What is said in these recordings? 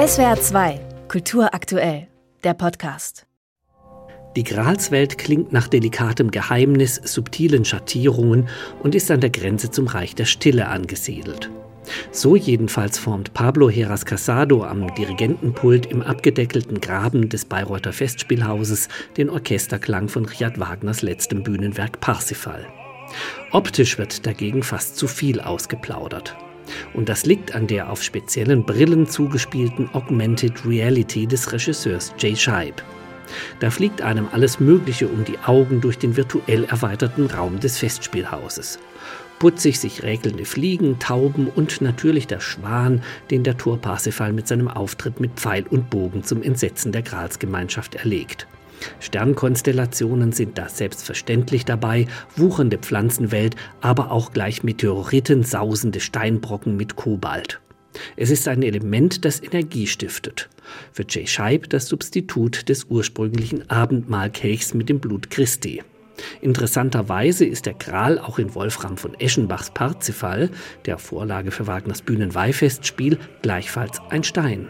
SWR 2, Kultur aktuell, der Podcast. Die Gralswelt klingt nach delikatem Geheimnis, subtilen Schattierungen und ist an der Grenze zum Reich der Stille angesiedelt. So jedenfalls formt Pablo Heras Casado am Dirigentenpult im abgedeckelten Graben des Bayreuther Festspielhauses den Orchesterklang von Richard Wagners letztem Bühnenwerk Parsifal. Optisch wird dagegen fast zu viel ausgeplaudert. Und das liegt an der auf speziellen Brillen zugespielten Augmented Reality des Regisseurs Jay Scheib. Da fliegt einem alles Mögliche um die Augen durch den virtuell erweiterten Raum des Festspielhauses. Putzig sich räkelnde Fliegen, Tauben und natürlich der Schwan, den der Tor Parsifal mit seinem Auftritt mit Pfeil und Bogen zum Entsetzen der Gralsgemeinschaft erlegt. Sternkonstellationen sind da selbstverständlich dabei, wuchernde Pflanzenwelt, aber auch gleich Meteoriten, sausende Steinbrocken mit Kobalt. Es ist ein Element, das Energie stiftet. Für Jay Scheib das Substitut des ursprünglichen Abendmahlkelchs mit dem Blut Christi. Interessanterweise ist der Gral auch in Wolfram von Eschenbachs Parzifal, der Vorlage für Wagners Bühnenweihfestspiel, gleichfalls ein Stein.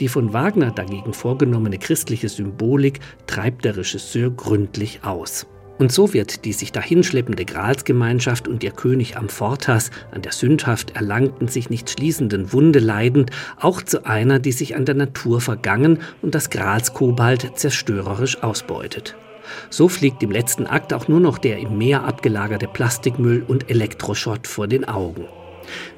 Die von Wagner dagegen vorgenommene christliche Symbolik treibt der Regisseur gründlich aus. Und so wird die sich dahinschleppende Gralsgemeinschaft und ihr König Amfortas an der sündhaft erlangten, sich nicht schließenden Wunde leidend, auch zu einer, die sich an der Natur vergangen und das Gralskobalt zerstörerisch ausbeutet. So fliegt im letzten Akt auch nur noch der im Meer abgelagerte Plastikmüll und Elektroschrott vor den Augen.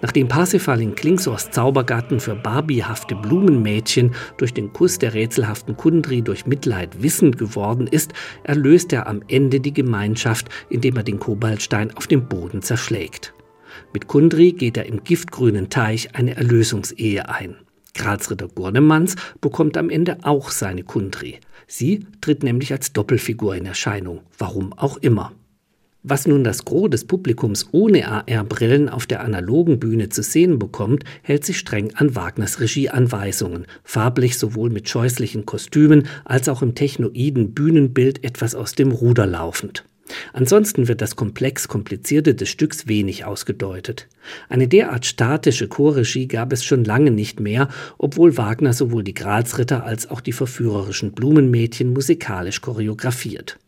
Nachdem Parsifal in Klingsors Zaubergarten für barbiehafte Blumenmädchen durch den Kuss der rätselhaften Kundri durch Mitleid wissend geworden ist, erlöst er am Ende die Gemeinschaft, indem er den Kobaltstein auf dem Boden zerschlägt. Mit Kundri geht er im giftgrünen Teich eine Erlösungsehe ein. Gralsritter Gurnemanns bekommt am Ende auch seine Kundri. Sie tritt nämlich als Doppelfigur in Erscheinung, warum auch immer. Was nun das Gros des Publikums ohne AR-Brillen auf der analogen Bühne zu sehen bekommt, hält sich streng an Wagners Regieanweisungen, farblich sowohl mit scheußlichen Kostümen als auch im technoiden Bühnenbild etwas aus dem Ruder laufend. Ansonsten wird das Komplex Komplizierte des Stücks wenig ausgedeutet. Eine derart statische Chorregie gab es schon lange nicht mehr, obwohl Wagner sowohl die Gralsritter als auch die verführerischen Blumenmädchen musikalisch choreografiert.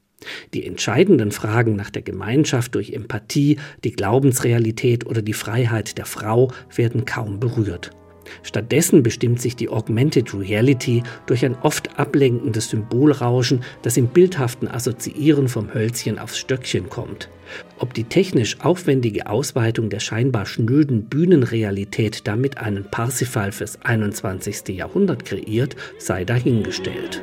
Die entscheidenden Fragen nach der Gemeinschaft durch Empathie, die Glaubensrealität oder die Freiheit der Frau werden kaum berührt. Stattdessen bestimmt sich die Augmented Reality durch ein oft ablenkendes Symbolrauschen, das im bildhaften Assoziieren vom Hölzchen aufs Stöckchen kommt. Ob die technisch aufwendige Ausweitung der scheinbar schnöden Bühnenrealität damit einen Parsifal fürs 21. Jahrhundert kreiert, sei dahingestellt.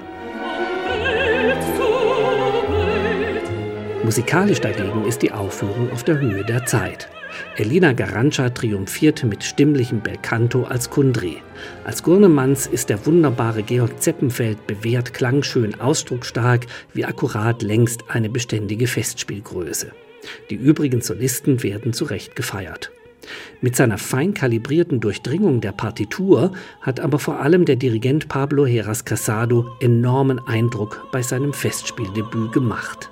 Musikalisch dagegen ist die Aufführung auf der Höhe der Zeit. Elina Garancha triumphiert mit stimmlichem Belcanto als Kundri. Als Gurnemanns ist der wunderbare Georg Zeppenfeld bewährt klangschön ausdrucksstark, wie akkurat längst eine beständige Festspielgröße. Die übrigen Solisten werden zu Recht gefeiert. Mit seiner fein kalibrierten Durchdringung der Partitur hat aber vor allem der Dirigent Pablo Heras Casado enormen Eindruck bei seinem Festspieldebüt gemacht.